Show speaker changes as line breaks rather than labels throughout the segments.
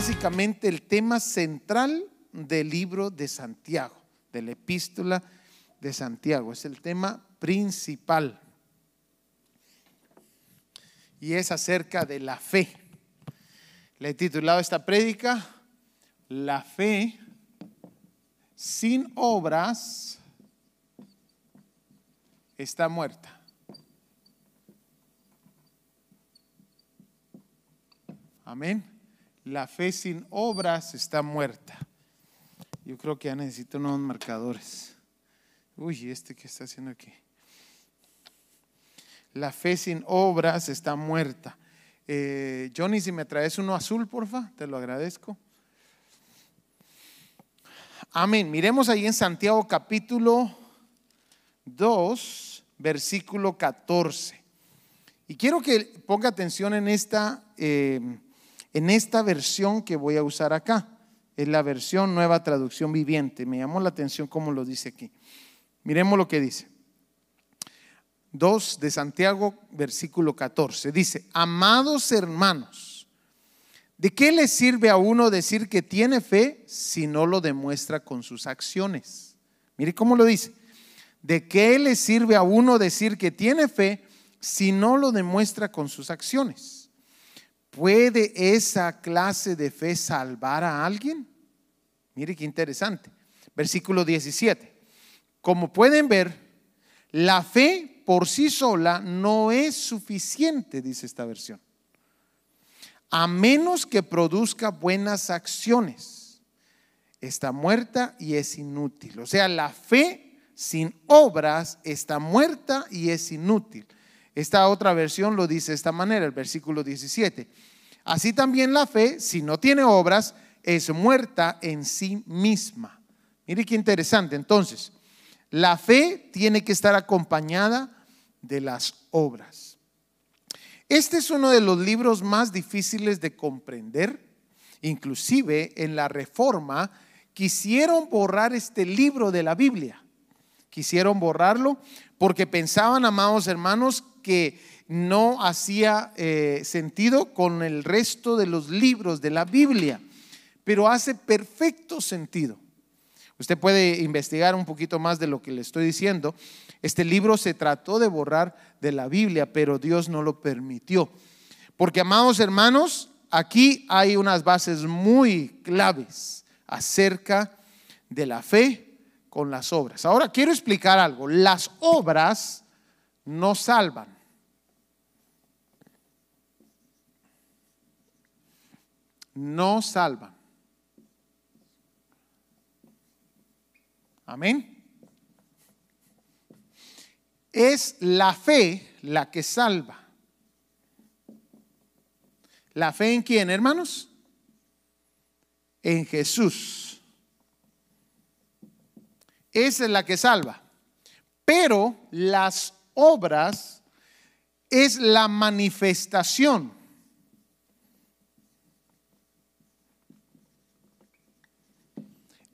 básicamente el tema central del libro de Santiago, de la epístola de Santiago. Es el tema principal. Y es acerca de la fe. Le he titulado esta prédica, La fe sin obras está muerta. Amén. La fe sin obras está muerta. Yo creo que ya necesito unos marcadores. Uy, este que está haciendo aquí. La fe sin obras está muerta. Eh, Johnny, si me traes uno azul, porfa, te lo agradezco. Amén. Miremos ahí en Santiago capítulo 2, versículo 14. Y quiero que ponga atención en esta, eh, en esta versión que voy a usar acá. Es la versión nueva traducción viviente. Me llamó la atención cómo lo dice aquí. Miremos lo que dice. 2 de Santiago, versículo 14. Dice, amados hermanos, ¿de qué le sirve a uno decir que tiene fe si no lo demuestra con sus acciones? Mire cómo lo dice. ¿De qué le sirve a uno decir que tiene fe si no lo demuestra con sus acciones? ¿Puede esa clase de fe salvar a alguien? Mire qué interesante. Versículo 17. Como pueden ver, la fe por sí sola no es suficiente, dice esta versión. A menos que produzca buenas acciones. Está muerta y es inútil. O sea, la fe sin obras está muerta y es inútil. Esta otra versión lo dice de esta manera, el versículo 17. Así también la fe, si no tiene obras, es muerta en sí misma. Mire qué interesante. Entonces, la fe tiene que estar acompañada de las obras. Este es uno de los libros más difíciles de comprender. Inclusive en la reforma quisieron borrar este libro de la Biblia. Quisieron borrarlo porque pensaban, amados hermanos, que no hacía eh, sentido con el resto de los libros de la Biblia, pero hace perfecto sentido. Usted puede investigar un poquito más de lo que le estoy diciendo. Este libro se trató de borrar de la Biblia, pero Dios no lo permitió. Porque, amados hermanos, aquí hay unas bases muy claves acerca de la fe con las obras. Ahora quiero explicar algo. Las obras no salvan. No salvan. Amén. Es la fe la que salva. ¿La fe en quién, hermanos? En Jesús. Esa es la que salva. Pero las obras es la manifestación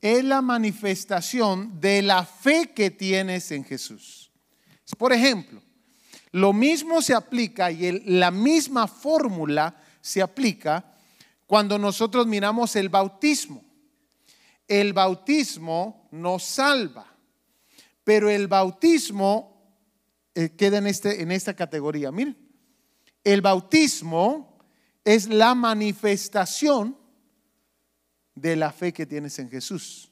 es la manifestación de la fe que tienes en Jesús. Por ejemplo, lo mismo se aplica y la misma fórmula se aplica cuando nosotros miramos el bautismo. El bautismo nos salva, pero el bautismo eh, queda en, este, en esta categoría. Miren, el bautismo es la manifestación de la fe que tienes en Jesús.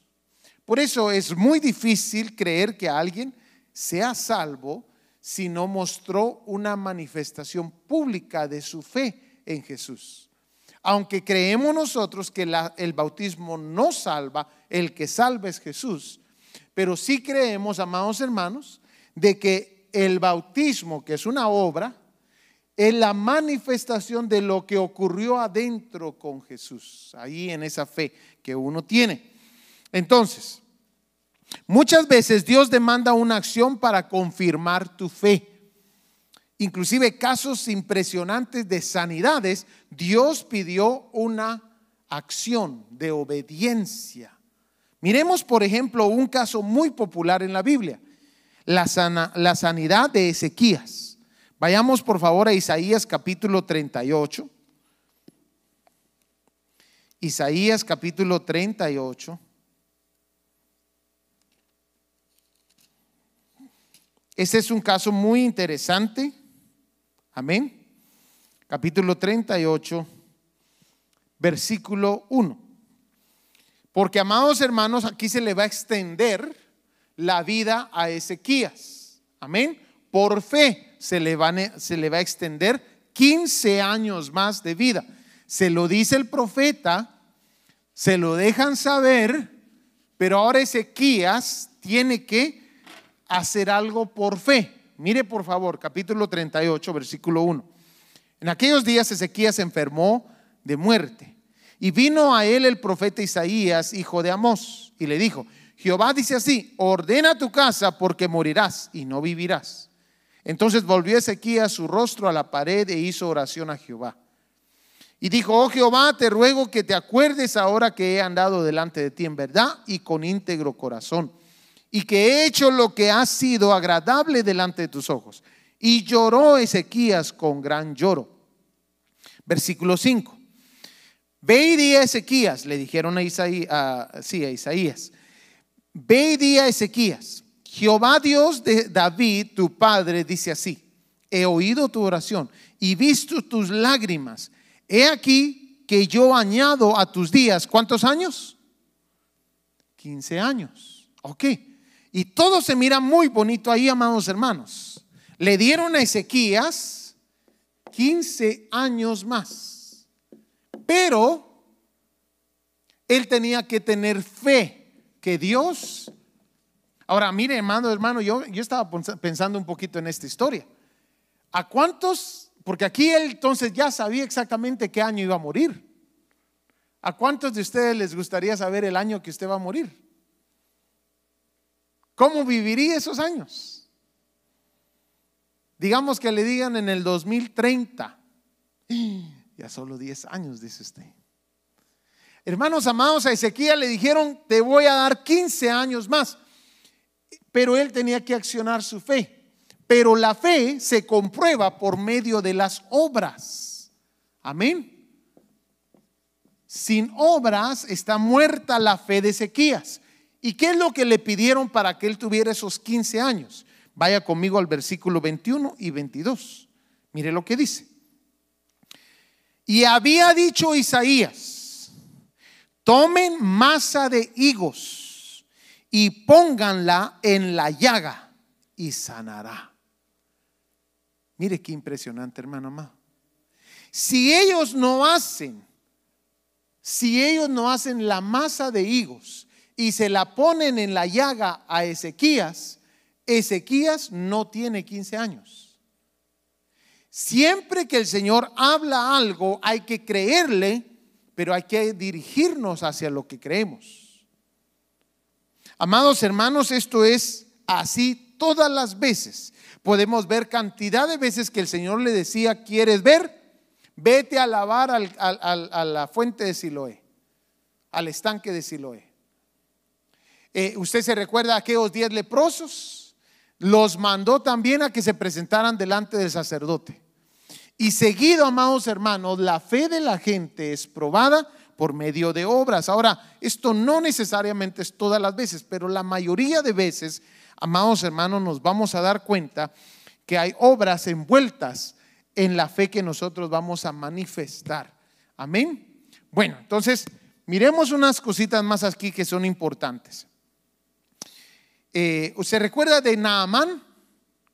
Por eso es muy difícil creer que alguien sea salvo si no mostró una manifestación pública de su fe en Jesús. Aunque creemos nosotros que el bautismo no salva, el que salva es Jesús, pero sí creemos, amados hermanos, de que el bautismo, que es una obra, es la manifestación de lo que ocurrió adentro con Jesús, ahí en esa fe que uno tiene. Entonces, muchas veces Dios demanda una acción para confirmar tu fe. Inclusive casos impresionantes de sanidades, Dios pidió una acción de obediencia. Miremos, por ejemplo, un caso muy popular en la Biblia, la, la sanidad de Ezequías. Vayamos por favor a Isaías capítulo 38. Isaías capítulo 38. Ese es un caso muy interesante. Amén. Capítulo 38, versículo 1. Porque, amados hermanos, aquí se le va a extender la vida a Ezequías. Amén. Por fe se le, se le va a extender 15 años más de vida. Se lo dice el profeta, se lo dejan saber, pero ahora Ezequías tiene que hacer algo por fe. Mire por favor, capítulo 38, versículo 1. En aquellos días Ezequías se enfermó de muerte y vino a él el profeta Isaías, hijo de Amós, y le dijo, Jehová dice así, ordena tu casa porque morirás y no vivirás. Entonces volvió Ezequías su rostro a la pared e hizo oración a Jehová. Y dijo, oh Jehová, te ruego que te acuerdes ahora que he andado delante de ti en verdad y con íntegro corazón, y que he hecho lo que ha sido agradable delante de tus ojos. Y lloró Ezequías con gran lloro. Versículo 5. Ve y di a Ezequías, le dijeron a Isaías, sí, a Isaías, ve y di a Ezequías, Jehová Dios de David, tu padre, dice así, he oído tu oración y visto tus lágrimas. He aquí que yo añado a tus días, ¿cuántos años? 15 años. Ok. Y todo se mira muy bonito ahí, amados hermanos. Le dieron a Ezequías 15 años más. Pero él tenía que tener fe que Dios... Ahora, mire, hermano, hermano, yo, yo estaba pensando un poquito en esta historia. ¿A cuántos? Porque aquí él entonces ya sabía exactamente qué año iba a morir. ¿A cuántos de ustedes les gustaría saber el año que usted va a morir? ¿Cómo viviría esos años? Digamos que le digan en el 2030. Ya solo 10 años, dice usted. Hermanos amados, a Ezequiel le dijeron, te voy a dar 15 años más. Pero él tenía que accionar su fe. Pero la fe se comprueba por medio de las obras. Amén. Sin obras está muerta la fe de Ezequías. ¿Y qué es lo que le pidieron para que él tuviera esos 15 años? Vaya conmigo al versículo 21 y 22. Mire lo que dice. Y había dicho Isaías, tomen masa de higos y pónganla en la llaga y sanará. Mire qué impresionante, hermano amado. Si ellos no hacen, si ellos no hacen la masa de higos y se la ponen en la llaga a Ezequías, Ezequías no tiene 15 años. Siempre que el Señor habla algo, hay que creerle, pero hay que dirigirnos hacia lo que creemos. Amados hermanos, esto es así todas las veces. Podemos ver cantidad de veces que el Señor le decía, ¿quieres ver? Vete a lavar a la fuente de Siloé, al estanque de Siloé. Eh, ¿Usted se recuerda a aquellos diez leprosos? Los mandó también a que se presentaran delante del sacerdote. Y seguido, amados hermanos, la fe de la gente es probada por medio de obras. Ahora, esto no necesariamente es todas las veces, pero la mayoría de veces, amados hermanos, nos vamos a dar cuenta que hay obras envueltas en la fe que nosotros vamos a manifestar. Amén. Bueno, entonces, miremos unas cositas más aquí que son importantes. Eh, ¿Se recuerda de Naamán?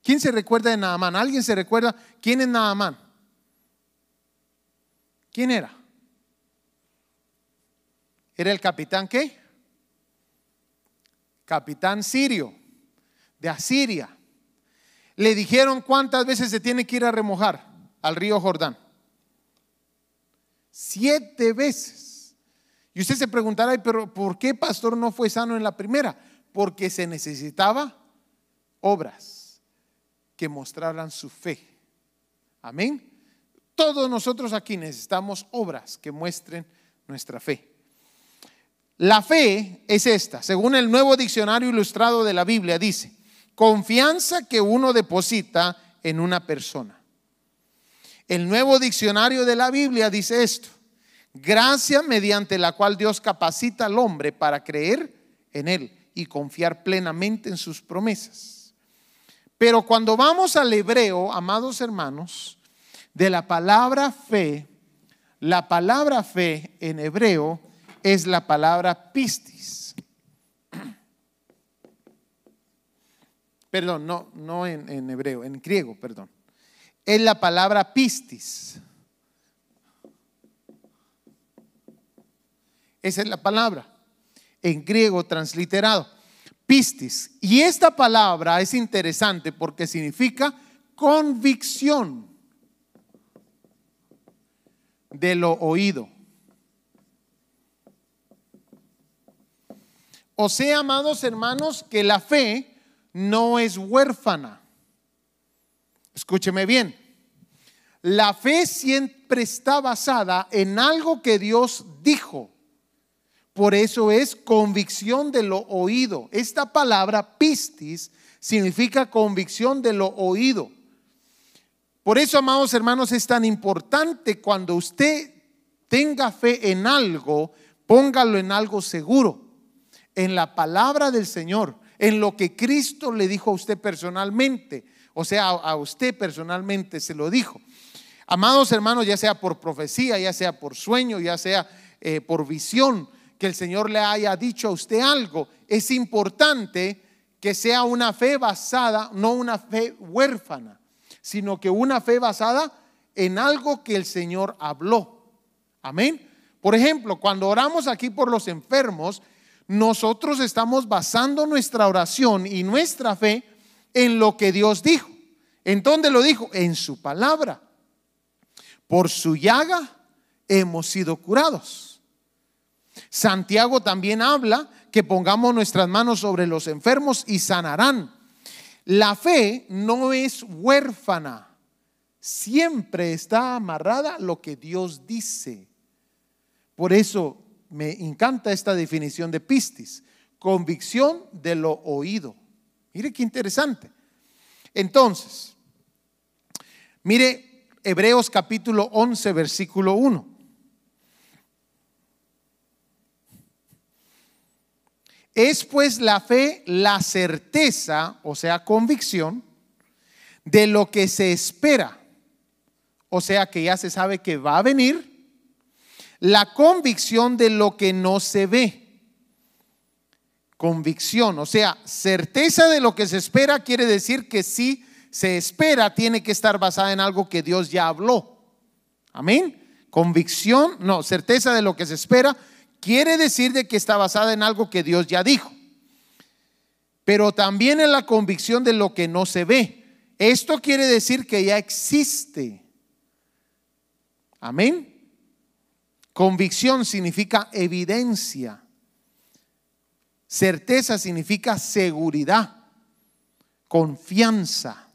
¿Quién se recuerda de Naamán? ¿Alguien se recuerda quién es Naamán? ¿Quién era? ¿Era el capitán qué? Capitán sirio, de Asiria. Le dijeron cuántas veces se tiene que ir a remojar al río Jordán. Siete veces. Y usted se preguntará, pero ¿por qué pastor no fue sano en la primera? Porque se necesitaba obras que mostraran su fe. Amén. Todos nosotros aquí necesitamos obras que muestren nuestra fe. La fe es esta, según el nuevo diccionario ilustrado de la Biblia, dice, confianza que uno deposita en una persona. El nuevo diccionario de la Biblia dice esto, Gracia mediante la cual Dios capacita al hombre para creer en Él y confiar plenamente en sus promesas. Pero cuando vamos al hebreo, amados hermanos, de la palabra fe, la palabra fe en hebreo es la palabra pistis. Perdón, no, no en, en hebreo, en griego, perdón. Es la palabra pistis. Esa es la palabra en griego transliterado. Pistis. Y esta palabra es interesante porque significa convicción de lo oído. O sea, amados hermanos, que la fe no es huérfana. Escúcheme bien. La fe siempre está basada en algo que Dios dijo. Por eso es convicción de lo oído. Esta palabra pistis significa convicción de lo oído. Por eso, amados hermanos, es tan importante cuando usted tenga fe en algo, póngalo en algo seguro, en la palabra del Señor, en lo que Cristo le dijo a usted personalmente, o sea, a usted personalmente se lo dijo. Amados hermanos, ya sea por profecía, ya sea por sueño, ya sea eh, por visión, que el Señor le haya dicho a usted algo, es importante que sea una fe basada, no una fe huérfana, sino que una fe basada en algo que el Señor habló. Amén. Por ejemplo, cuando oramos aquí por los enfermos, nosotros estamos basando nuestra oración y nuestra fe en lo que Dios dijo. ¿En dónde lo dijo? En su palabra. Por su llaga hemos sido curados. Santiago también habla que pongamos nuestras manos sobre los enfermos y sanarán. La fe no es huérfana, siempre está amarrada lo que Dios dice. Por eso me encanta esta definición de pistis, convicción de lo oído. Mire qué interesante. Entonces, mire Hebreos capítulo 11, versículo 1. Es pues la fe la certeza, o sea, convicción, de lo que se espera. O sea, que ya se sabe que va a venir. La convicción de lo que no se ve. Convicción, o sea, certeza de lo que se espera quiere decir que si se espera tiene que estar basada en algo que Dios ya habló. Amén. Convicción, no, certeza de lo que se espera quiere decir de que está basada en algo que Dios ya dijo, pero también en la convicción de lo que no se ve. Esto quiere decir que ya existe. Amén. Convicción significa evidencia. Certeza significa seguridad, confianza.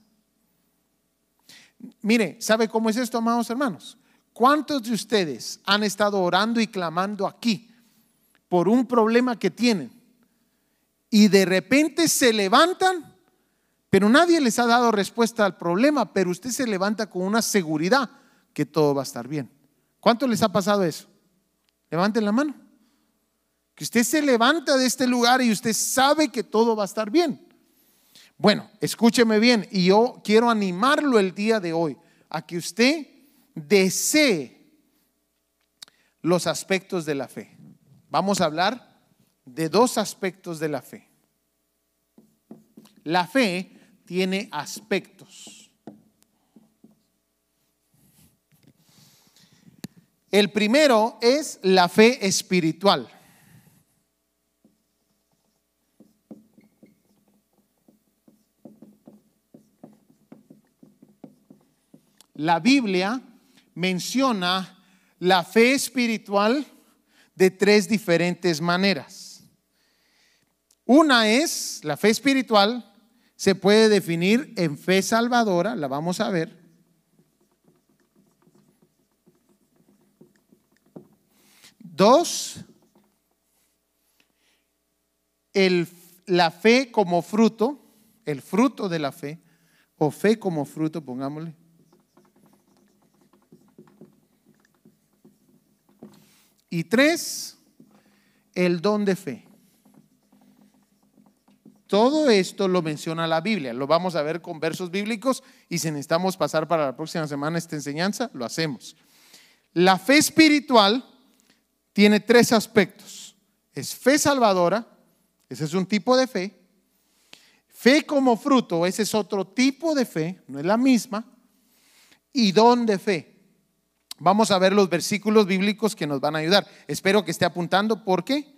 Mire, ¿sabe cómo es esto, amados hermanos? ¿Cuántos de ustedes han estado orando y clamando aquí por un problema que tienen y de repente se levantan, pero nadie les ha dado respuesta al problema, pero usted se levanta con una seguridad que todo va a estar bien. ¿Cuánto les ha pasado eso? Levanten la mano. Que usted se levanta de este lugar y usted sabe que todo va a estar bien. Bueno, escúcheme bien y yo quiero animarlo el día de hoy a que usted desee los aspectos de la fe. Vamos a hablar de dos aspectos de la fe. La fe tiene aspectos. El primero es la fe espiritual. La Biblia menciona la fe espiritual de tres diferentes maneras. Una es, la fe espiritual se puede definir en fe salvadora, la vamos a ver. Dos, el, la fe como fruto, el fruto de la fe, o fe como fruto, pongámosle. Y tres, el don de fe. Todo esto lo menciona la Biblia. Lo vamos a ver con versos bíblicos y si necesitamos pasar para la próxima semana esta enseñanza, lo hacemos. La fe espiritual tiene tres aspectos. Es fe salvadora, ese es un tipo de fe. Fe como fruto, ese es otro tipo de fe, no es la misma. Y don de fe. Vamos a ver los versículos bíblicos que nos van a ayudar. Espero que esté apuntando porque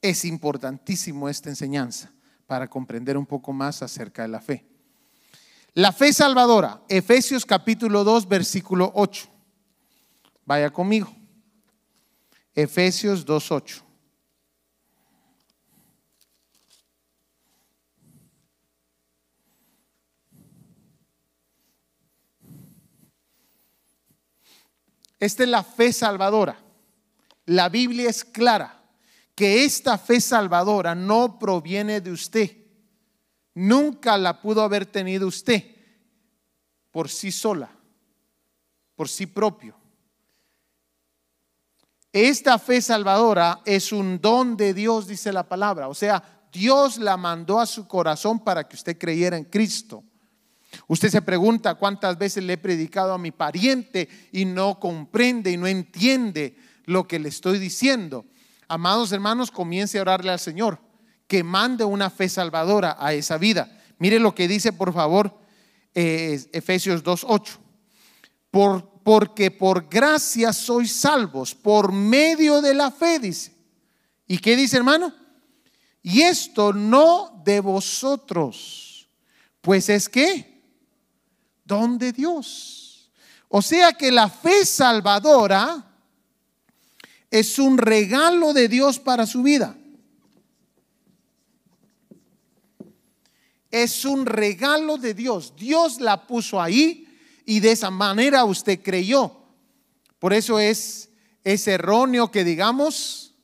es importantísimo esta enseñanza para comprender un poco más acerca de la fe. La fe salvadora, Efesios capítulo 2, versículo 8. Vaya conmigo. Efesios 2, 8. Esta es la fe salvadora. La Biblia es clara que esta fe salvadora no proviene de usted. Nunca la pudo haber tenido usted por sí sola, por sí propio. Esta fe salvadora es un don de Dios, dice la palabra. O sea, Dios la mandó a su corazón para que usted creyera en Cristo. Usted se pregunta cuántas veces le he predicado a mi pariente y no comprende y no entiende lo que le estoy diciendo. Amados hermanos, comience a orarle al Señor, que mande una fe salvadora a esa vida. Mire lo que dice, por favor, eh, Efesios 2.8. Por, porque por gracia sois salvos, por medio de la fe, dice. ¿Y qué dice, hermano? Y esto no de vosotros, pues es que, don de Dios. O sea que la fe salvadora es un regalo de Dios para su vida. Es un regalo de Dios. Dios la puso ahí y de esa manera usted creyó. Por eso es, es erróneo que digamos,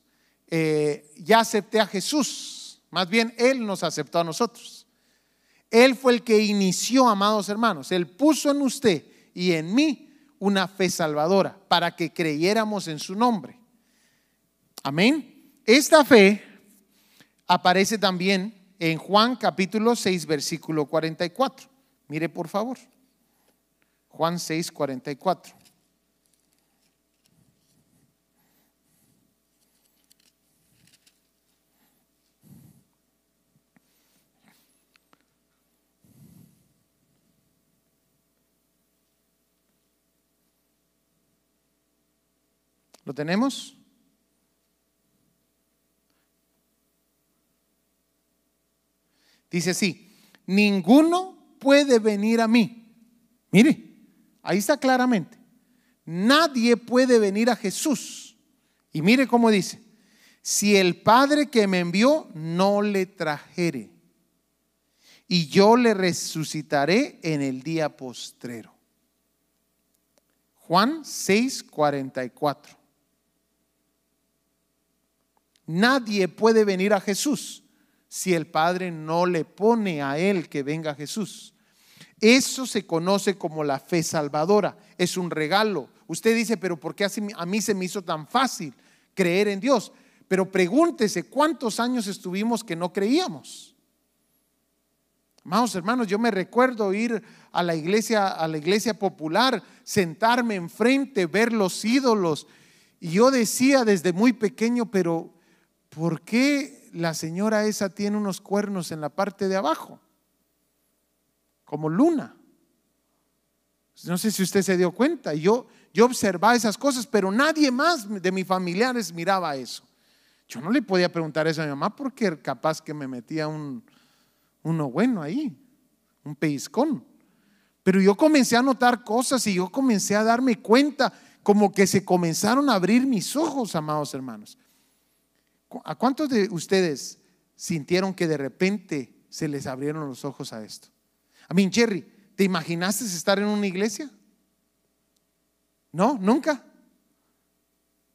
eh, ya acepté a Jesús. Más bien, Él nos aceptó a nosotros. Él fue el que inició, amados hermanos. Él puso en usted y en mí una fe salvadora para que creyéramos en su nombre. Amén. Esta fe aparece también en Juan capítulo 6, versículo 44. Mire por favor. Juan 6, 44. ¿Lo tenemos? Dice así, ninguno puede venir a mí. Mire, ahí está claramente. Nadie puede venir a Jesús. Y mire cómo dice, si el Padre que me envió no le trajere, y yo le resucitaré en el día postrero. Juan 6, 44. Nadie puede venir a Jesús si el Padre no le pone a él que venga Jesús. Eso se conoce como la fe salvadora, es un regalo. Usted dice, pero ¿por qué a mí se me hizo tan fácil creer en Dios? Pero pregúntese, ¿cuántos años estuvimos que no creíamos? Amados hermanos, yo me recuerdo ir a la iglesia, a la iglesia popular, sentarme enfrente, ver los ídolos. Y yo decía desde muy pequeño, pero ¿por qué la señora esa tiene unos cuernos en la parte de abajo, como luna. No sé si usted se dio cuenta. Yo, yo observaba esas cosas, pero nadie más de mis familiares miraba eso. Yo no le podía preguntar eso a mi mamá porque capaz que me metía un, uno bueno ahí, un pellizcón. Pero yo comencé a notar cosas y yo comencé a darme cuenta como que se comenzaron a abrir mis ojos, amados hermanos. ¿A cuántos de ustedes sintieron que de repente se les abrieron los ojos a esto? A mí, Jerry, ¿te imaginaste estar en una iglesia? No, nunca.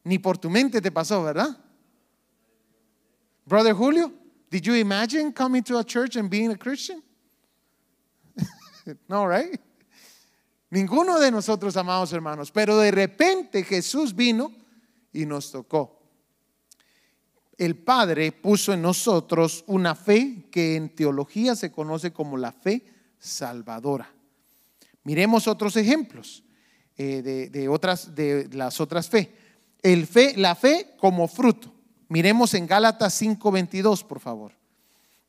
Ni por tu mente te pasó, ¿verdad? Brother Julio, did you imagine coming to a church and being a Christian? no, right? Ninguno de nosotros, amados hermanos, pero de repente Jesús vino y nos tocó. El Padre puso en nosotros una fe que en teología se conoce como la fe salvadora. Miremos otros ejemplos eh, de, otras, de las otras fe. Fe. La fe como fruto. Miremos en Gálatas 5.22, por favor.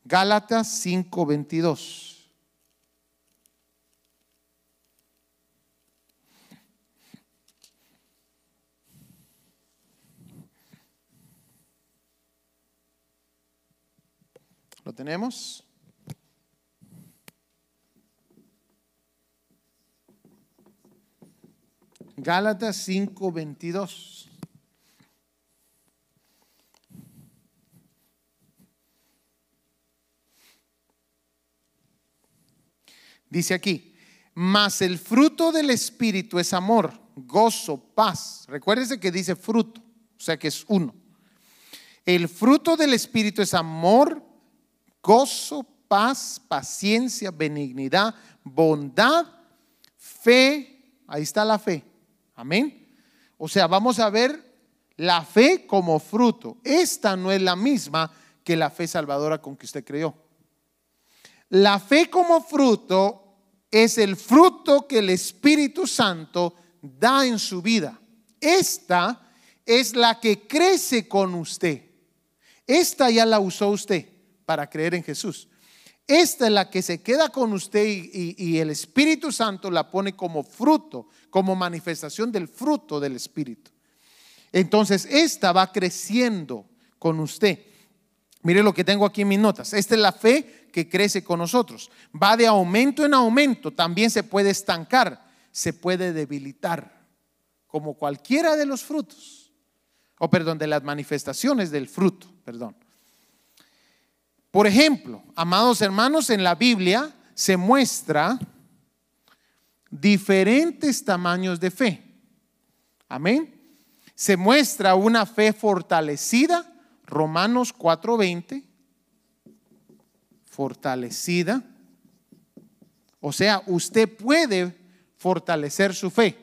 Gálatas 5.22. ¿Lo tenemos? Gálatas 5:22. Dice aquí, mas el fruto del Espíritu es amor, gozo, paz. Recuérdese que dice fruto, o sea que es uno. El fruto del Espíritu es amor, gozo, paz, paciencia, benignidad, bondad, fe. Ahí está la fe. Amén. O sea, vamos a ver la fe como fruto. Esta no es la misma que la fe salvadora con que usted creyó. La fe como fruto es el fruto que el Espíritu Santo da en su vida. Esta es la que crece con usted. Esta ya la usó usted para creer en Jesús. Esta es la que se queda con usted y, el Espíritu Santo la pone como fruto, como manifestación del fruto del Espíritu. Entonces, esta va creciendo con usted. Mire lo que tengo aquí en mis notas. Esta es la fe que crece con nosotros. Va de aumento en aumento. También se puede estancar, se puede debilitar, como cualquiera de los frutos. O perdón, de las manifestaciones del fruto, perdón. Por ejemplo, amados hermanos, en la Biblia se muestra diferentes tamaños de fe. Amén. Se muestra una fe fortalecida, Romanos 4:20, fortalecida. O sea, usted puede fortalecer su fe.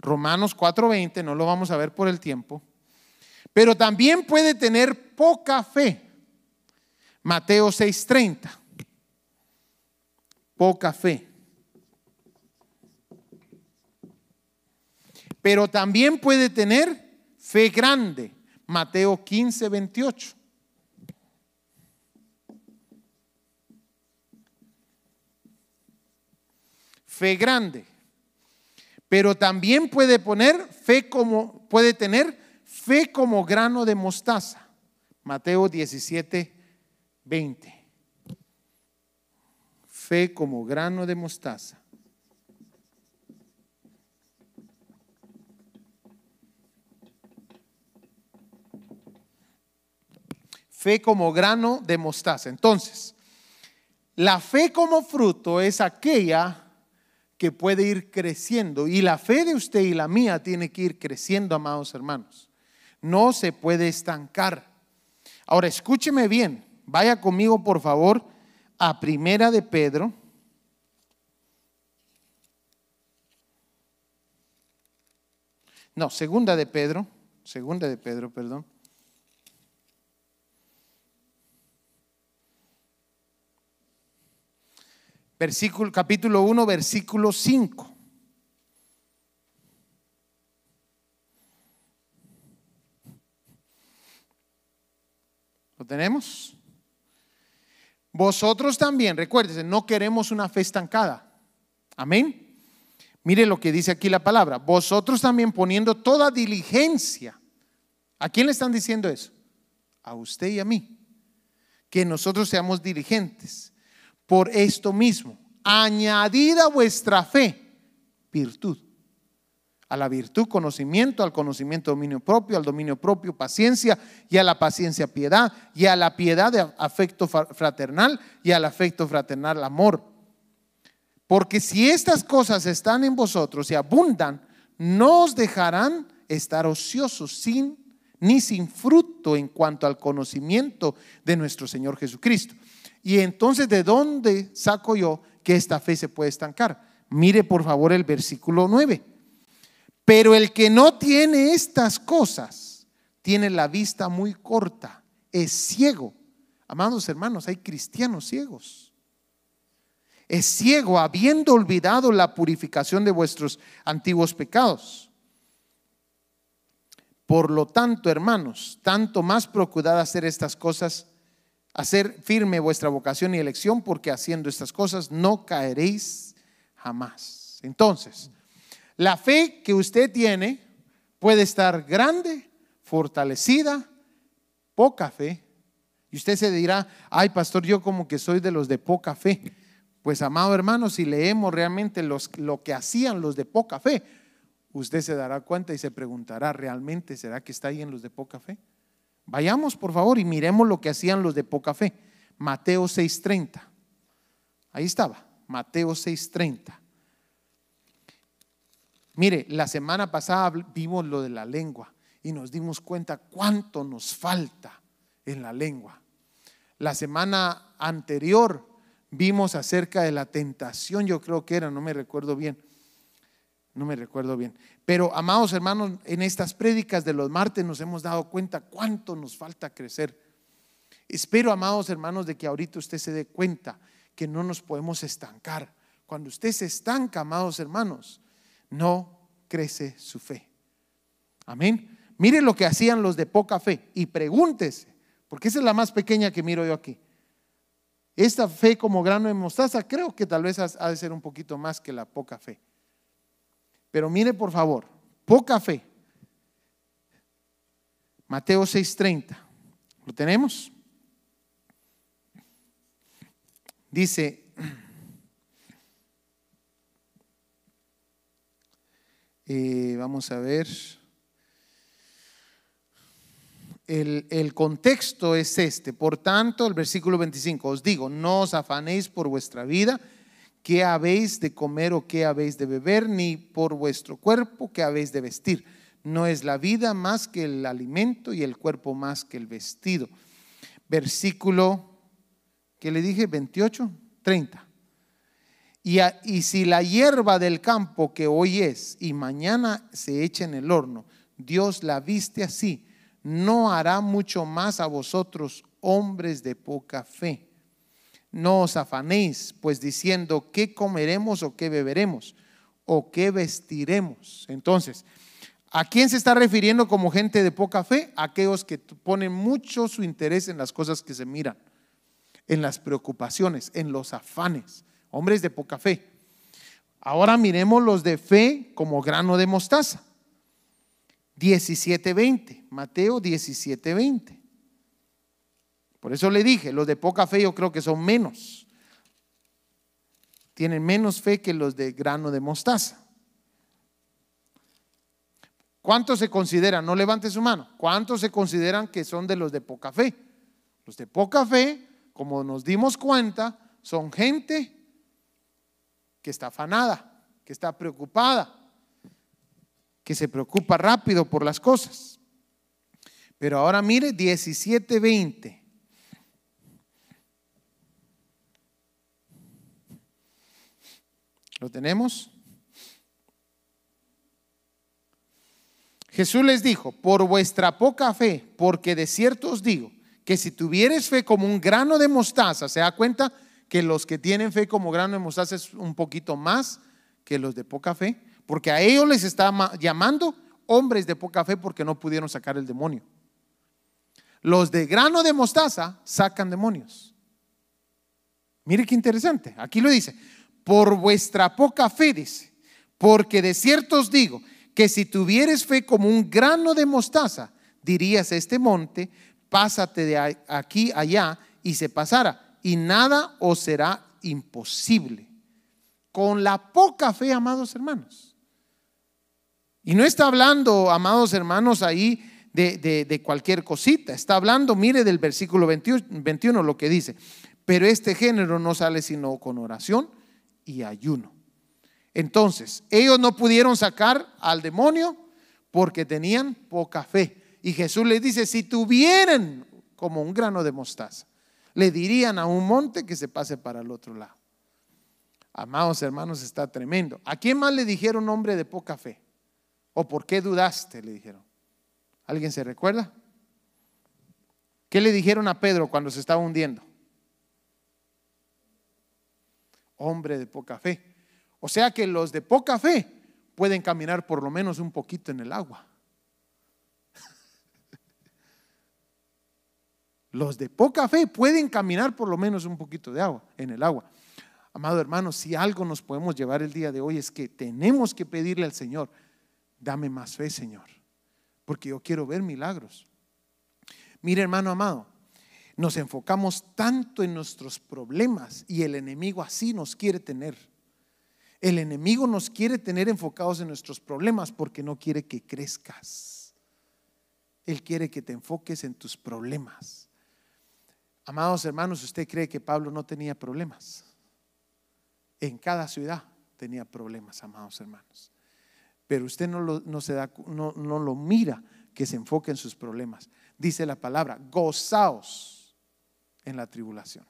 Romanos 4:20, no lo vamos a ver por el tiempo. Pero también puede tener poca fe. Mateo 6:30. Poca fe. Pero también puede tener fe grande. Mateo 15:28. Fe grande. Pero también puede poner fe como puede tener fe como grano de mostaza. Mateo 17 20. Fe como grano de mostaza. Fe como grano de mostaza. Entonces, la fe como fruto es aquella que puede ir creciendo. Y la fe de usted y la mía tiene que ir creciendo, amados hermanos. No se puede estancar. Ahora, escúcheme bien. Vaya conmigo, por favor, a Primera de Pedro. No, Segunda de Pedro. Segunda de Pedro, perdón. Versículo, capítulo 1, versículo 5. ¿Lo tenemos? Vosotros también, recuérdense, no queremos una fe estancada. Amén. Mire lo que dice aquí la palabra. Vosotros también poniendo toda diligencia. ¿A quién le están diciendo eso? A usted y a mí. Que nosotros seamos diligentes. Por esto mismo, añadida vuestra fe, virtud a la virtud, conocimiento, al conocimiento, dominio propio, al dominio propio, paciencia, y a la paciencia, piedad, y a la piedad de afecto fraternal, y al afecto fraternal, amor. Porque si estas cosas están en vosotros y abundan, no os dejarán estar ociosos sin ni sin fruto en cuanto al conocimiento de nuestro Señor Jesucristo. Y entonces, ¿de dónde saco yo que esta fe se puede estancar? Mire por favor el versículo 9 Pero el que no tiene estas cosas tiene la vista muy corta, es ciego. Amados hermanos, hay cristianos ciegos. Es ciego habiendo olvidado la purificación de vuestros antiguos pecados. Por lo tanto, hermanos, tanto más procurad hacer estas cosas, hacer firme vuestra vocación y elección, porque haciendo estas cosas no caeréis jamás. Entonces, la fe que usted tiene puede estar grande, fortalecida, poca fe. Y usted se dirá, ay pastor, yo como que soy de los de poca fe. Pues amado hermano, si leemos realmente los, lo que hacían los de poca fe, usted se dará cuenta y se preguntará, ¿realmente será que está ahí en los de poca fe? Vayamos por favor y miremos lo que hacían los de poca fe. Mateo 6:30. Ahí estaba, Mateo 6:30. Mire, la semana pasada vimos lo de la lengua y nos dimos cuenta cuánto nos falta en la lengua. La semana anterior vimos acerca de la tentación, yo creo que era, no me recuerdo bien, no me recuerdo bien. Pero, amados hermanos, en estas prédicas de los martes nos hemos dado cuenta cuánto nos falta crecer. Espero, amados hermanos, de que ahorita usted se dé cuenta que no nos podemos estancar. Cuando usted se estanca, amados hermanos, no crece su fe. Amén. Mire lo que hacían los de poca fe y pregúntese, porque esa es la más pequeña que miro yo aquí. Esta fe como grano de mostaza creo que tal vez ha de ser un poquito más que la poca fe. Pero mire por favor, poca fe. Mateo 6:30. ¿Lo tenemos? Dice, Eh, vamos a ver. El, el, contexto es este. Por tanto, el versículo 25, os digo, no os afanéis por vuestra vida, qué habéis de comer o qué habéis de beber, ni por vuestro cuerpo, qué habéis de vestir. No es la vida más que el alimento y el cuerpo más que el vestido. Versículo, ¿qué le dije? 28, 30. Y, si la hierba del campo que hoy es y mañana se echa en el horno, Dios la viste así, no hará mucho más a vosotros, hombres de poca fe. No os afanéis, pues diciendo, ¿qué comeremos o qué beberemos? ¿O qué vestiremos? Entonces, ¿a quién se está refiriendo como gente de poca fe? Aquellos que ponen mucho su interés en las cosas que se miran, en las preocupaciones, en los afanes hombres de poca fe. Ahora miremos los de fe como grano de mostaza. 17:20, Mateo 17:20. Por eso le dije, los de poca fe yo creo que son menos. Tienen menos fe que los de grano de mostaza. ¿Cuántos se consideran? No levante su mano. ¿Cuántos se consideran que son de los de poca fe? Los de poca fe, como nos dimos cuenta, son gente que está afanada, que está preocupada, que se preocupa rápido por las cosas. Pero ahora mire 17:20. ¿Lo tenemos? Jesús les dijo, por vuestra poca fe, porque de cierto os digo, que si tuvieres fe como un grano de mostaza, ¿se da cuenta? Que los que tienen fe como grano de mostaza es un poquito más que los de poca fe, porque a ellos les está llamando hombres de poca fe porque no pudieron sacar el demonio. Los de grano de mostaza sacan demonios. Mire qué interesante. Aquí lo dice, por vuestra poca fe dice, porque de cierto os digo que si tuvieres fe como un grano de mostaza, dirías a este monte, pásate de aquí allá y se pasara y nada os será imposible. Con la poca fe, amados hermanos. Y no está hablando, amados hermanos, ahí de, cualquier cosita. Está hablando, mire, del versículo 21, 21 lo que dice. Pero este género no sale sino con oración y ayuno. Entonces, ellos no pudieron sacar al demonio porque tenían poca fe. Y Jesús les dice, si tuvieran como un grano de mostaza, le dirían a un monte que se pase para el otro lado. Amados hermanos, está tremendo. ¿A quién más le dijeron hombre de poca fe? ¿O por qué dudaste? Le dijeron. ¿Alguien se recuerda? ¿Qué le dijeron a Pedro cuando se estaba hundiendo? Hombre de poca fe. O sea que los de poca fe pueden caminar por lo menos un poquito en el agua. Los de poca fe pueden caminar por lo menos un poquito de agua, en el agua. Amado hermano, si algo nos podemos llevar el día de hoy es que tenemos que pedirle al Señor, dame más fe, Señor, porque yo quiero ver milagros. Mire, hermano amado, nos enfocamos tanto en nuestros problemas y el enemigo así nos quiere tener. El enemigo nos quiere tener enfocados en nuestros problemas porque no quiere que crezcas. Él quiere que te enfoques en tus problemas. Amados hermanos, ¿usted cree que Pablo no tenía problemas? En cada ciudad tenía problemas, amados hermanos. Pero usted no lo, se da, no lo mira que se enfoque en sus problemas. Dice la palabra, gozaos en la tribulación.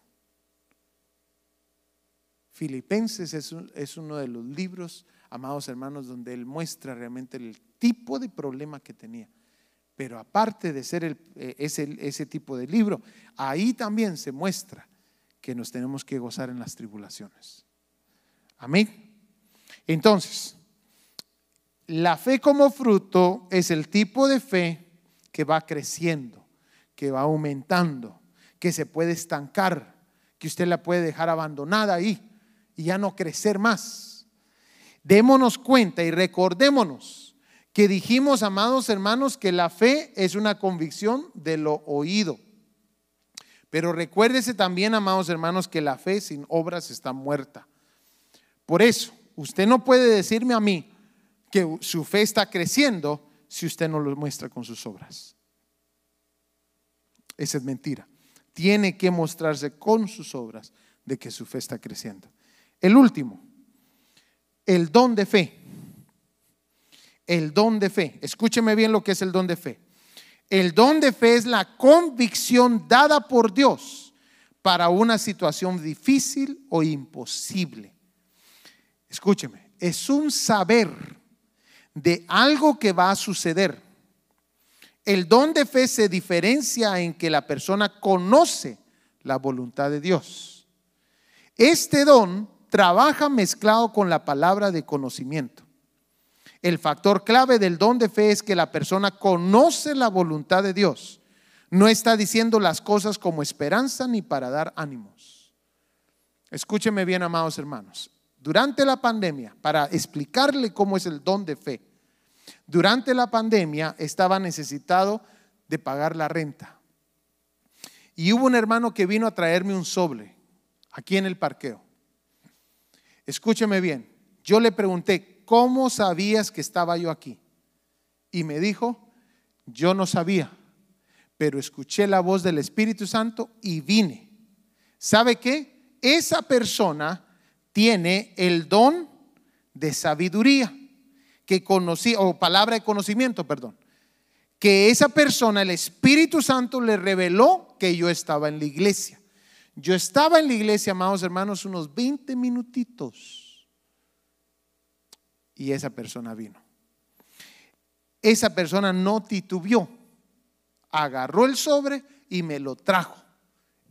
Filipenses es, es, uno de los libros, amados hermanos, donde él muestra realmente el tipo de problema que tenía. Pero aparte de ser eh, ese, ese tipo de libro, ahí también se muestra que nos tenemos que gozar en las tribulaciones. Amén. Entonces, la fe como fruto es el tipo de fe que va creciendo, que va aumentando, que se puede estancar, que usted la puede dejar abandonada ahí y ya no crecer más. Démonos cuenta y recordémonos que dijimos, amados hermanos, que la fe es una convicción de lo oído. Pero recuérdese también, amados hermanos, que la fe sin obras está muerta. Por eso, usted no puede decirme a mí que su fe está creciendo si usted no lo muestra con sus obras. Esa es mentira. Tiene que mostrarse con sus obras de que su fe está creciendo. El último, el don de fe el don de fe. Escúcheme bien lo que es el don de fe. El don de fe es la convicción dada por Dios para una situación difícil o imposible. Escúcheme, es un saber de algo que va a suceder. El don de fe se diferencia en que la persona conoce la voluntad de Dios. Este don trabaja mezclado con la palabra de conocimiento. El factor clave del don de fe es que la persona conoce la voluntad de Dios. No está diciendo las cosas como esperanza ni para dar ánimos. Escúcheme bien, amados hermanos. Durante la pandemia, para explicarle cómo es el don de fe, durante la pandemia estaba necesitado de pagar la renta. Y hubo un hermano que vino a traerme un sobre aquí en el parqueo. Escúcheme bien, yo le pregunté, ¿cómo sabías que estaba yo aquí? Y me dijo, yo no sabía, pero escuché la voz del Espíritu Santo y vine. ¿Sabe qué? Esa persona tiene el don de sabiduría, que conocí, o palabra de conocimiento, perdón, que esa persona, el Espíritu Santo, le reveló que yo estaba en la iglesia. Yo estaba en la iglesia, amados hermanos, unos 20 minutitos y esa persona vino. Esa persona no titubió, agarró el sobre y me lo trajo.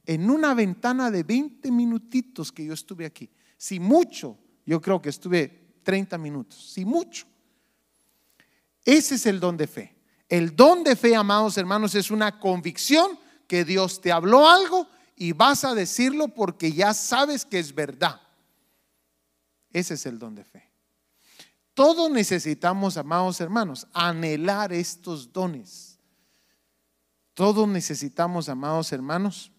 En una ventana de 20 minutitos que yo estuve aquí. Si mucho, yo creo que estuve 30 minutos, si mucho. Ese es el don de fe. El don de fe, amados hermanos, es una convicción que Dios te habló algo y vas a decirlo porque ya sabes que es verdad. Ese es el don de fe. Todos necesitamos, amados hermanos, anhelar estos dones. Todos necesitamos, amados hermanos,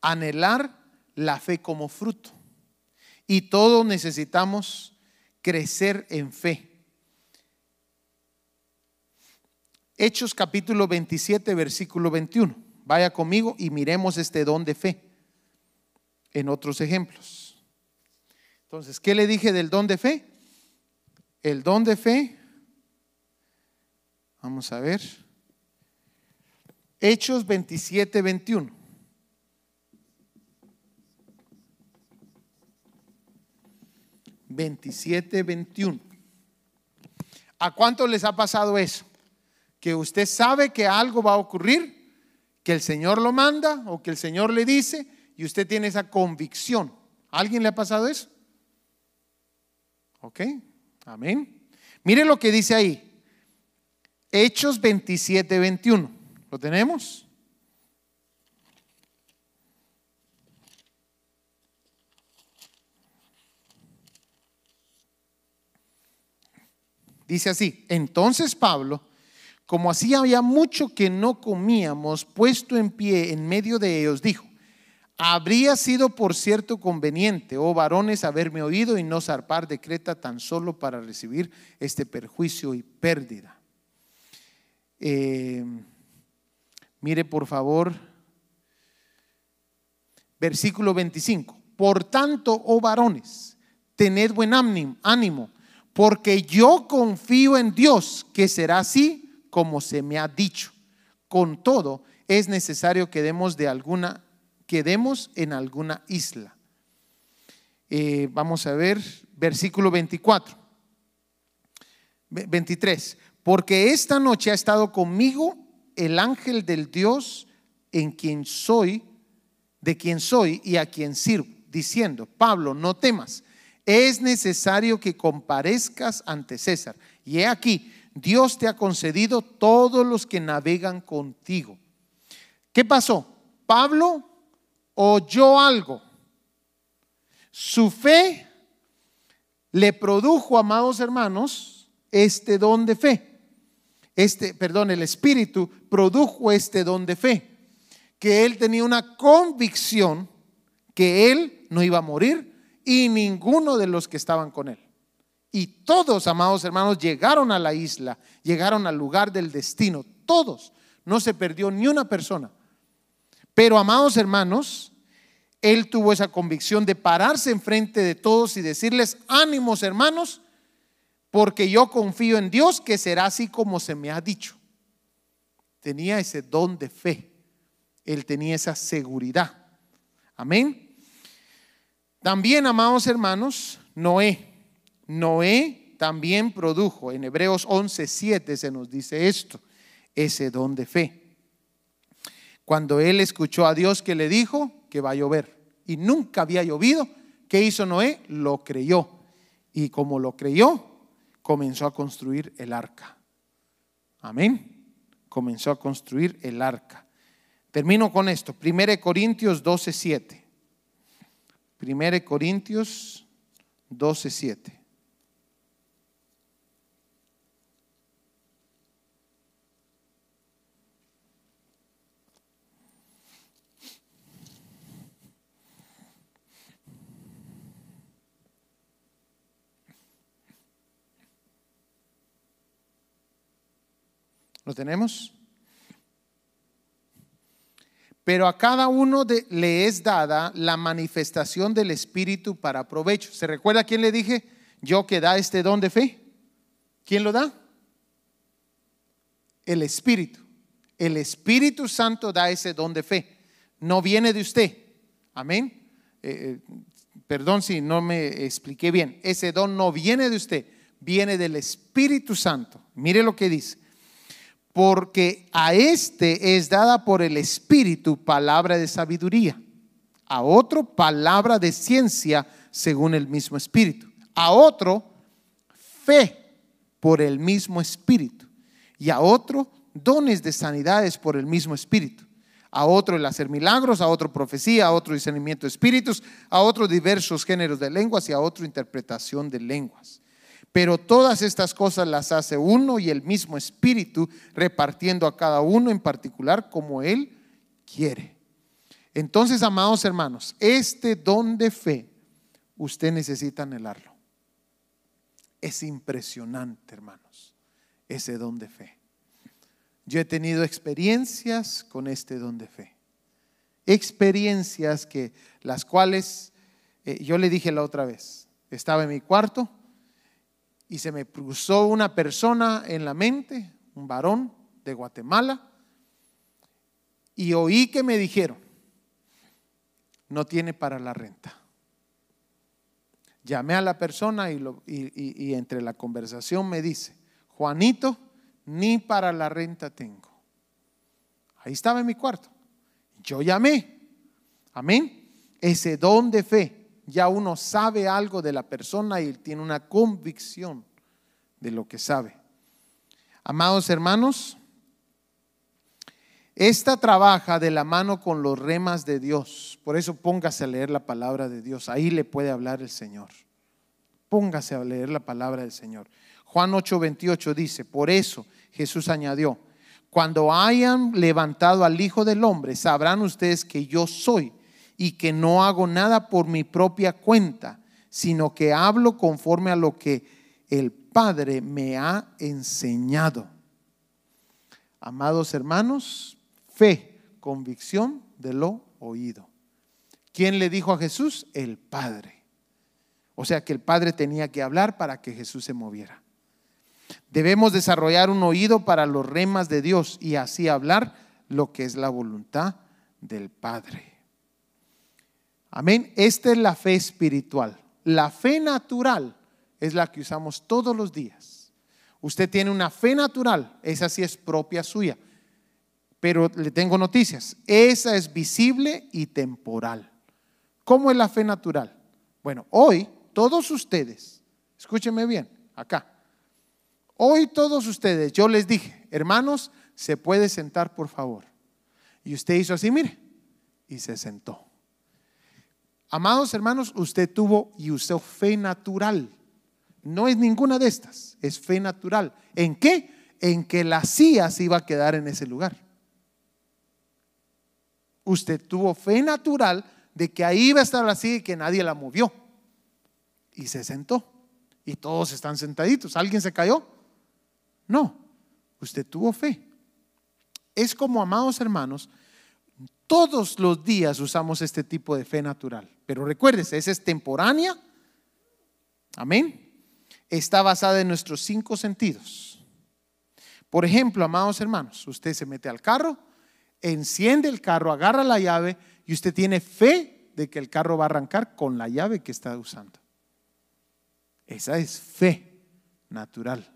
anhelar la fe como fruto. Y todos necesitamos crecer en fe. Hechos capítulo 27, versículo 21. Vaya conmigo y miremos este don de fe en otros ejemplos. Entonces, ¿qué le dije del don de fe? El don de fe, vamos a ver, Hechos 27, 21. Veintisiete, veintiuno. ¿A cuántos les ha pasado eso? Que usted sabe que algo va a ocurrir, que el Señor lo manda o que el Señor le dice y usted tiene esa convicción. ¿A alguien le ha pasado eso? ¿Ok? Amén. Mire lo que dice ahí. Hechos 27, 21. ¿Lo tenemos? Dice así, entonces Pablo, como así había mucho que no comíamos, puesto en pie en medio de ellos, dijo, habría sido por cierto conveniente, oh varones, haberme oído y no zarpar de Creta tan solo para recibir este perjuicio y pérdida. Eh, mire por favor, versículo 25. Por tanto, oh varones, tened buen ánimo porque yo confío en Dios que será así como se me ha dicho. Con todo, es necesario que demos de alguna, quedemos en alguna isla. Eh, vamos a ver, versículo 24, 23. Porque esta noche ha estado conmigo el ángel del Dios en quien soy, de quien soy y a quien sirvo, diciendo, Pablo, no temas es necesario que comparezcas ante César. Y he aquí, Dios te ha concedido todos los que navegan contigo. ¿Qué pasó? Pablo oyó algo. Su fe le produjo, amados hermanos, este don de fe. Este, perdón, el Espíritu produjo este don de fe. Que él tenía una convicción que él no iba a morir, y ninguno de los que estaban con él. Y todos, amados hermanos, llegaron a la isla, llegaron al lugar del destino, todos. No se perdió ni una persona. Pero, amados hermanos, él tuvo esa convicción de pararse enfrente de todos y decirles, ánimos hermanos, porque yo confío en Dios que será así como se me ha dicho. Tenía ese don de fe, él tenía esa seguridad. Amén. También, amados hermanos, Noé. Noé también produjo, en Hebreos 11:7 se nos dice esto, ese don de fe. Cuando él escuchó a Dios que le dijo que va a llover y nunca había llovido, ¿qué hizo Noé? Lo creyó. Y como lo creyó, comenzó a construir el arca. Amén. Comenzó a construir el arca. Termino con esto. 1 Corintios 12:7. 1 Corintios 12, 7. ¿Lo tenemos? pero a cada uno le es dada la manifestación del Espíritu para provecho. ¿Se recuerda quién le dije? Yo que da este don de fe. ¿Quién lo da? El Espíritu. El Espíritu Santo da ese don de fe. No viene de usted. Amén. Eh, eh, perdón si no me expliqué bien. Ese don no viene de usted, viene del Espíritu Santo. Mire lo que dice porque a este es dada por el Espíritu palabra de sabiduría, a otro palabra de ciencia según el mismo Espíritu, a otro fe por el mismo Espíritu y a otro dones de sanidades por el mismo Espíritu, a otro el hacer milagros, a otro profecía, a otro discernimiento de espíritus, a otro diversos géneros de lenguas y a otro interpretación de lenguas. Pero todas estas cosas las hace uno y el mismo Espíritu, repartiendo a cada uno en particular como Él quiere. Entonces, amados hermanos, este don de fe, usted necesita anhelarlo. Es impresionante, hermanos, ese don de fe. Yo he tenido experiencias con este don de fe. Experiencias que las cuales eh, yo le dije la otra vez. Estaba en mi cuarto y se me cruzó una persona en la mente, un varón de Guatemala, y oí que me dijeron, no tiene para la renta. Llamé a la persona y, entre la conversación me dice, Juanito, ni para la renta tengo. Ahí estaba en mi cuarto. Yo llamé. Amén. Ese don de fe, ya uno sabe algo de la persona y tiene una convicción de lo que sabe. Amados hermanos, esta trabaja de la mano con los remas de Dios. Por eso póngase a leer la palabra de Dios. Ahí le puede hablar el Señor. Póngase a leer la palabra del Señor. Juan 8:28 dice, por eso Jesús añadió, cuando hayan levantado al Hijo del Hombre, sabrán ustedes que yo soy y que no hago nada por mi propia cuenta, sino que hablo conforme a lo que el Padre me ha enseñado. Amados hermanos, fe, convicción de lo oído. ¿Quién le dijo a Jesús? El Padre. O sea que el Padre tenía que hablar para que Jesús se moviera. Debemos desarrollar un oído para los remas de Dios y así hablar lo que es la voluntad del Padre. Amén. Esta es la fe espiritual. La fe natural es la que usamos todos los días. Usted tiene una fe natural, esa sí es propia suya. Pero le tengo noticias, esa es visible y temporal. ¿Cómo es la fe natural? Bueno, hoy todos ustedes, escúchenme bien, acá. Hoy todos ustedes, yo les dije, hermanos, se puede sentar por favor. Y usted hizo así, mire, y se sentó. Amados hermanos, usted tuvo y usó fe natural. No es ninguna de estas, es fe natural. ¿En qué? En que la silla se iba a quedar en ese lugar. Usted tuvo fe natural de que ahí iba a estar la silla y que nadie la movió. Y se sentó. Y todos están sentaditos. ¿Alguien se cayó? No. Usted tuvo fe. Es como, amados hermanos, todos los días usamos este tipo de fe natural. Pero recuérdese, esa es temporánea. Amén está basada en nuestros cinco sentidos. Por ejemplo, amados hermanos, usted se mete al carro, enciende el carro, agarra la llave y usted tiene fe de que el carro va a arrancar con la llave que está usando. Esa es fe natural.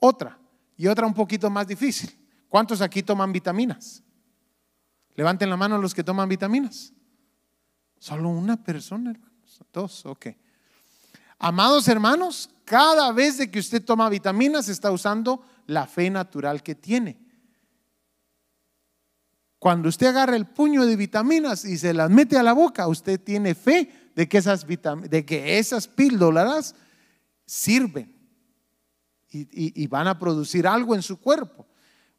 Otra, y otra un poquito más difícil. ¿Cuántos aquí toman vitaminas? Levanten la mano los que toman vitaminas. Solo una persona, hermanos. Dos, ok. Amados hermanos, cada vez de que usted toma vitaminas está usando la fe natural que tiene. Cuando usted agarra el puño de vitaminas y se las mete a la boca, usted tiene fe de que esas, de que esas píldoras sirven y, y, van a producir algo en su cuerpo.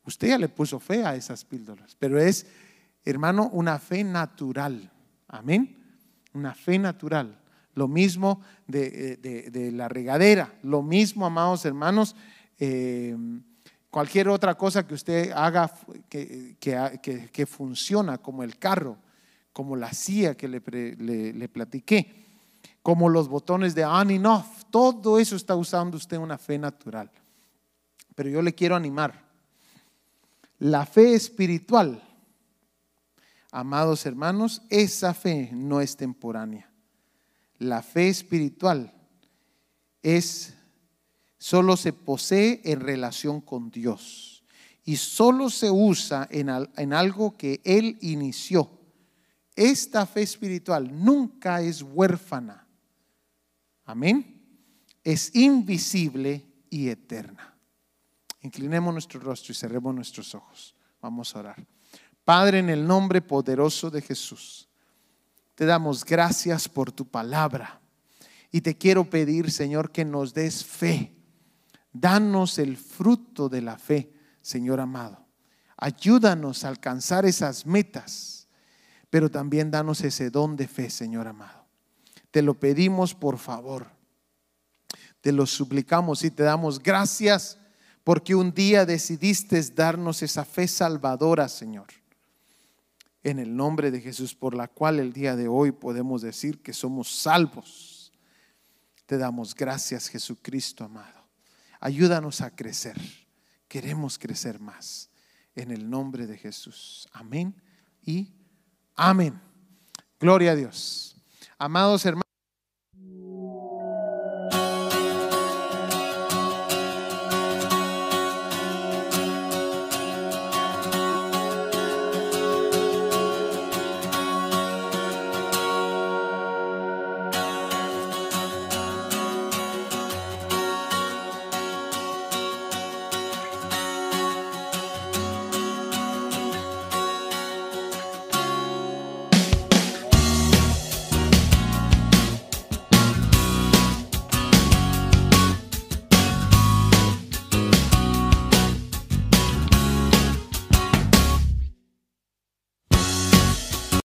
Usted ya le puso fe a esas píldoras, pero es, hermano, una fe natural. Amén. Una fe natural lo mismo eh, de, la regadera, lo mismo, amados hermanos, eh, cualquier otra cosa que usted haga que, que, funciona, como el carro, como la silla que le, le, platiqué, como los botones de on y off, todo eso está usando usted una fe natural. Pero yo le quiero animar. La fe espiritual, amados hermanos, esa fe no es temporánea. La fe espiritual es solo se posee en relación con Dios y solo se usa en, en algo que Él inició. Esta fe espiritual nunca es huérfana. Amén. Es invisible y eterna. Inclinemos nuestro rostro y cerremos nuestros ojos. Vamos a orar. Padre, en el nombre poderoso de Jesús. Te damos gracias por tu palabra. Y te quiero pedir, Señor, que nos des fe. Danos el fruto de la fe, Señor amado. Ayúdanos a alcanzar esas metas, pero también danos ese don de fe, Señor amado. Te lo pedimos por favor. Te lo suplicamos y te damos gracias porque un día decidiste darnos esa fe salvadora, Señor en el nombre de Jesús, por la cual el día de hoy podemos decir que somos salvos. Te damos gracias, Jesucristo amado. Ayúdanos a crecer. Queremos crecer más. En el nombre de Jesús. Amén y amén. Gloria a Dios. Amados hermanos.